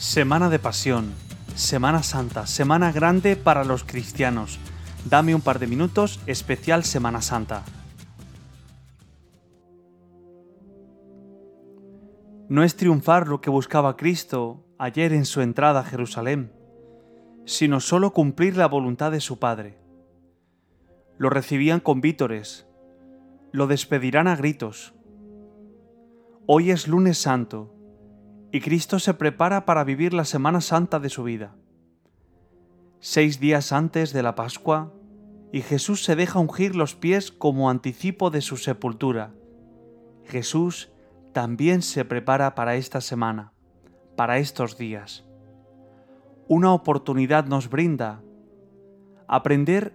Semana de Pasión, Semana Santa, Semana Grande para los cristianos. Dame un par de minutos, especial Semana Santa. No es triunfar lo que buscaba Cristo ayer en su entrada a Jerusalén, sino solo cumplir la voluntad de su Padre. Lo recibían con vítores, lo despedirán a gritos. Hoy es lunes santo y Cristo se prepara para vivir la Semana Santa de su vida. Seis días antes de la Pascua, y Jesús se deja ungir los pies como anticipo de su sepultura. Jesús también se prepara para esta semana, para estos días. Una oportunidad nos brinda aprender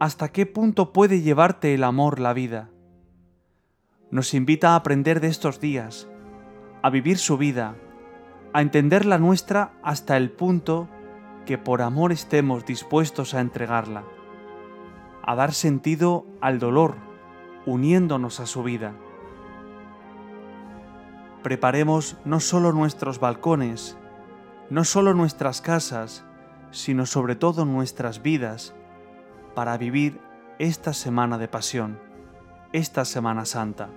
hasta qué punto puede llevarte el amor la vida. Nos invita a aprender de estos días, a vivir su vida, a entender la nuestra hasta el punto que por amor estemos dispuestos a entregarla, a dar sentido al dolor, uniéndonos a su vida. Preparemos no solo nuestros balcones, no solo nuestras casas, sino sobre todo nuestras vidas, para vivir esta semana de pasión, esta Semana Santa.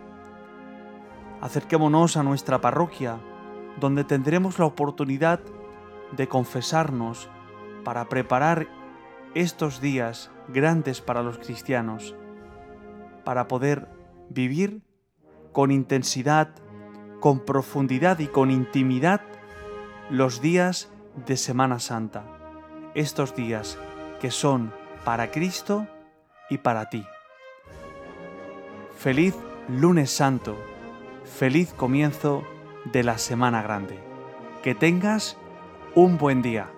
Acerquémonos a nuestra parroquia, donde tendremos la oportunidad de confesarnos para preparar estos días grandes para los cristianos, para poder vivir con intensidad, con profundidad y con intimidad los días de Semana Santa, estos días que son para Cristo y para ti. Feliz lunes santo, feliz comienzo de la Semana Grande. Que tengas un buen día.